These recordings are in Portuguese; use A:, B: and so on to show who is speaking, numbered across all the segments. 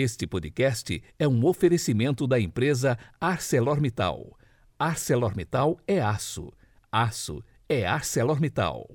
A: Este podcast é um oferecimento da empresa ArcelorMittal. ArcelorMittal é aço. Aço é ArcelorMittal.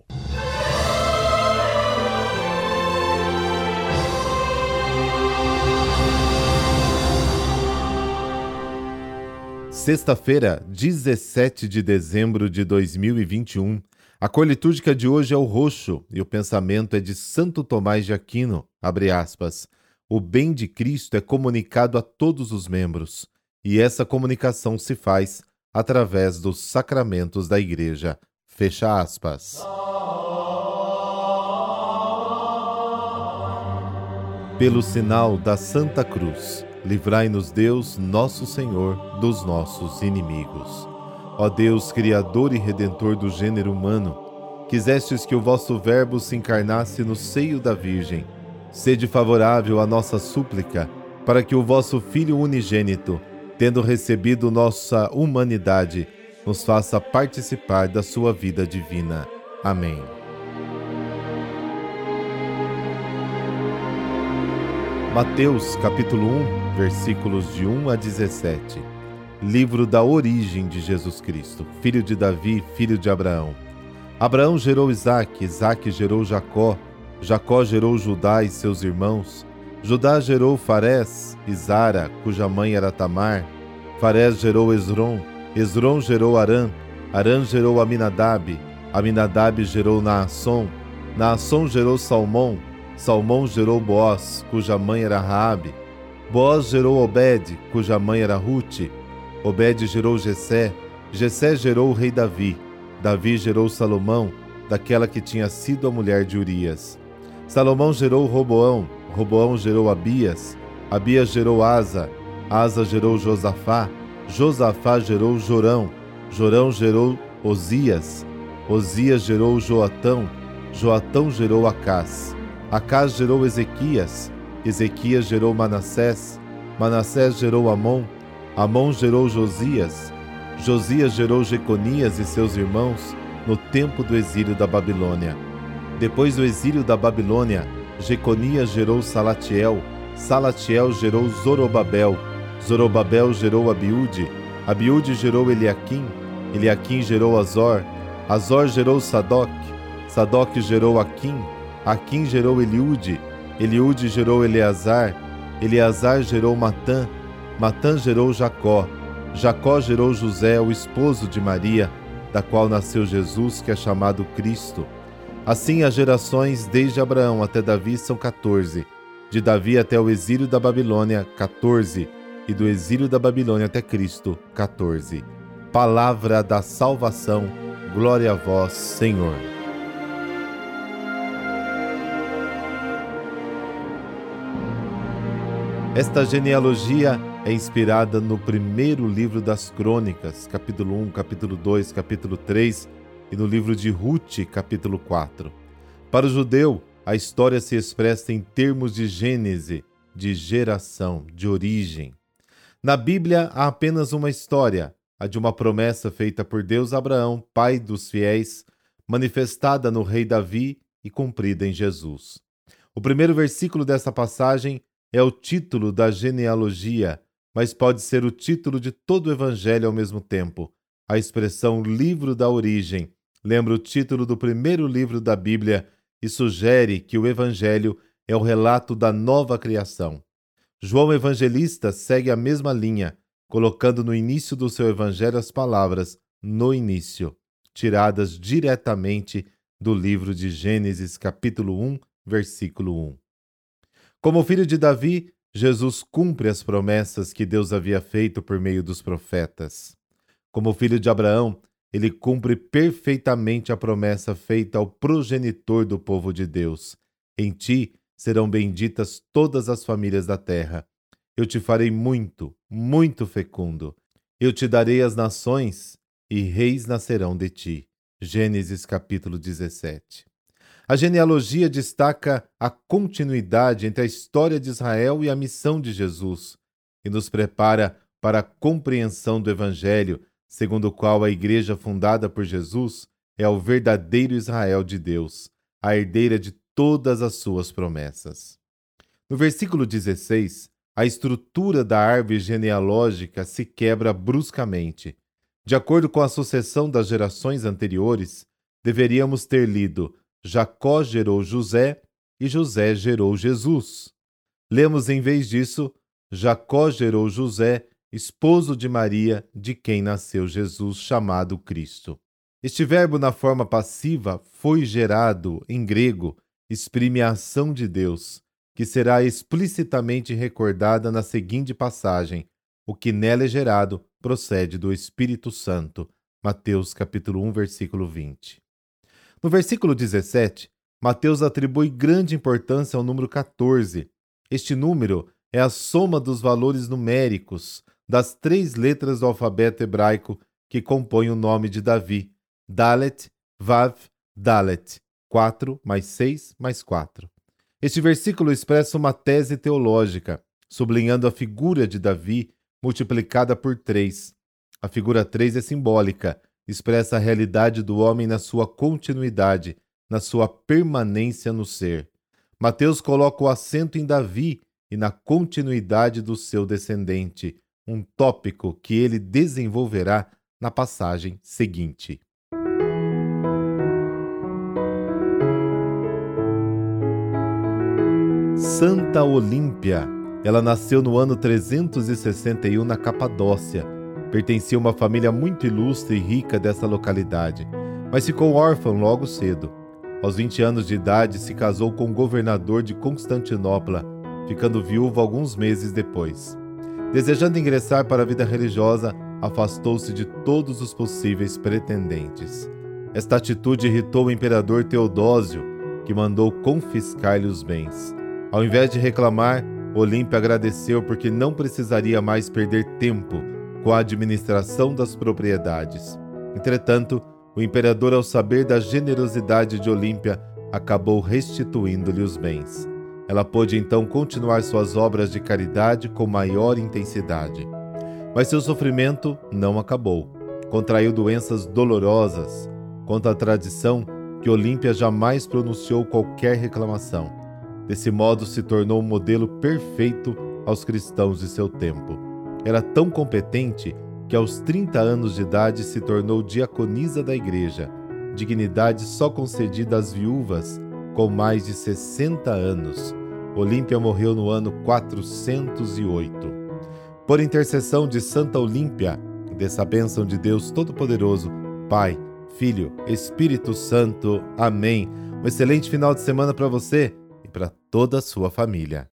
B: Sexta-feira, 17 de dezembro de 2021. A cor litúrgica de hoje é o roxo e o pensamento é de Santo Tomás de Aquino. Abre aspas. O bem de Cristo é comunicado a todos os membros, e essa comunicação se faz através dos sacramentos da Igreja. Fecha aspas. Pelo sinal da Santa Cruz, livrai-nos Deus, nosso Senhor, dos nossos inimigos. Ó Deus, Criador e Redentor do gênero humano, quisestes que o vosso Verbo se encarnasse no seio da Virgem Sede favorável à nossa súplica, para que o vosso Filho unigênito, tendo recebido nossa humanidade, nos faça participar da sua vida divina. Amém. Mateus capítulo 1, versículos de 1 a 17. Livro da origem de Jesus Cristo, filho de Davi, filho de Abraão. Abraão gerou Isaque, Isaque gerou Jacó, Jacó gerou Judá e seus irmãos. Judá gerou Farés e Zara, cuja mãe era Tamar. Farés gerou Esron. Esron gerou Arã. Arã gerou Aminadab. Aminadab gerou Naasson. Naasson gerou Salmão. Salmão gerou Boaz, cuja mãe era Raabe. Boaz gerou Obed, cuja mãe era Rute. Obed gerou Jessé. Jessé gerou o rei Davi. Davi gerou Salomão, daquela que tinha sido a mulher de Urias. Salomão gerou Roboão, Roboão gerou Abias, Abias gerou Asa, Asa gerou Josafá, Josafá gerou Jorão, Jorão gerou Osias, Osias gerou Joatão, Joatão gerou Acás, Acás gerou Ezequias, Ezequias gerou Manassés, Manassés gerou Amon, Amon gerou Josias, Josias gerou Jeconias e seus irmãos no tempo do exílio da Babilônia. Depois do exílio da Babilônia, Jeconias gerou Salatiel, Salatiel gerou Zorobabel, Zorobabel gerou Abiúde, Abiúde gerou Eliaquim, Eliaquim gerou Azor, Azor gerou Sadoc, Sadoc gerou Aquim, Aquim gerou Eliúde, Eliúde gerou Eleazar, Eleazar gerou Matã, Matã gerou Jacó, Jacó gerou José, o esposo de Maria, da qual nasceu Jesus, que é chamado Cristo. Assim, as gerações desde Abraão até Davi são 14, de Davi até o exílio da Babilônia, 14, e do exílio da Babilônia até Cristo, 14. Palavra da salvação, glória a vós, Senhor. Esta genealogia é inspirada no primeiro livro das Crônicas, capítulo 1, capítulo 2, capítulo 3 e no livro de Ruth, capítulo 4. Para o judeu, a história se expressa em termos de gênese, de geração, de origem. Na Bíblia há apenas uma história, a de uma promessa feita por Deus a Abraão, pai dos fiéis, manifestada no rei Davi e cumprida em Jesus. O primeiro versículo dessa passagem é o título da genealogia, mas pode ser o título de todo o evangelho ao mesmo tempo. A expressão livro da origem lembra o título do primeiro livro da Bíblia e sugere que o Evangelho é o relato da nova criação. João Evangelista segue a mesma linha, colocando no início do seu Evangelho as palavras no início, tiradas diretamente do livro de Gênesis, capítulo 1, versículo 1. Como filho de Davi, Jesus cumpre as promessas que Deus havia feito por meio dos profetas. Como filho de Abraão, ele cumpre perfeitamente a promessa feita ao progenitor do povo de Deus. Em ti serão benditas todas as famílias da terra. Eu te farei muito, muito fecundo. Eu te darei as nações e reis nascerão de ti. Gênesis capítulo 17. A genealogia destaca a continuidade entre a história de Israel e a missão de Jesus e nos prepara para a compreensão do Evangelho segundo o qual a igreja fundada por Jesus é o verdadeiro Israel de Deus, a herdeira de todas as suas promessas. No versículo 16, a estrutura da árvore genealógica se quebra bruscamente. De acordo com a sucessão das gerações anteriores, deveríamos ter lido Jacó gerou José e José gerou Jesus. Lemos em vez disso Jacó gerou José, esposo de Maria, de quem nasceu Jesus, chamado Cristo. Este verbo na forma passiva foi gerado, em grego, exprime a ação de Deus, que será explicitamente recordada na seguinte passagem: o que nela é gerado procede do Espírito Santo. Mateus capítulo 1, versículo 20. No versículo 17, Mateus atribui grande importância ao número 14. Este número é a soma dos valores numéricos das três letras do alfabeto hebraico que compõem o nome de Davi: Dalet, Vav, Dalet. 4 mais 6 mais 4. Este versículo expressa uma tese teológica, sublinhando a figura de Davi multiplicada por 3. A figura 3 é simbólica, expressa a realidade do homem na sua continuidade, na sua permanência no ser. Mateus coloca o acento em Davi e na continuidade do seu descendente, um tópico que ele desenvolverá na passagem seguinte. Santa Olímpia. Ela nasceu no ano 361 na Capadócia. Pertencia a uma família muito ilustre e rica dessa localidade, mas ficou órfã logo cedo. Aos 20 anos de idade, se casou com o governador de Constantinopla, ficando viúva alguns meses depois. Desejando ingressar para a vida religiosa, afastou-se de todos os possíveis pretendentes. Esta atitude irritou o imperador Teodósio, que mandou confiscar-lhe os bens. Ao invés de reclamar, Olímpia agradeceu porque não precisaria mais perder tempo com a administração das propriedades. Entretanto, o imperador, ao saber da generosidade de Olímpia, acabou restituindo-lhe os bens. Ela pôde então continuar suas obras de caridade com maior intensidade. Mas seu sofrimento não acabou. Contraiu doenças dolorosas. Conta a tradição que Olímpia jamais pronunciou qualquer reclamação. Desse modo, se tornou um modelo perfeito aos cristãos de seu tempo. Era tão competente que, aos 30 anos de idade, se tornou diaconisa da igreja, dignidade só concedida às viúvas com mais de 60 anos. Olímpia morreu no ano 408. Por intercessão de Santa Olímpia, dessa bênção de Deus Todo-Poderoso, Pai, Filho, Espírito Santo. Amém. Um excelente final de semana para você e para toda a sua família.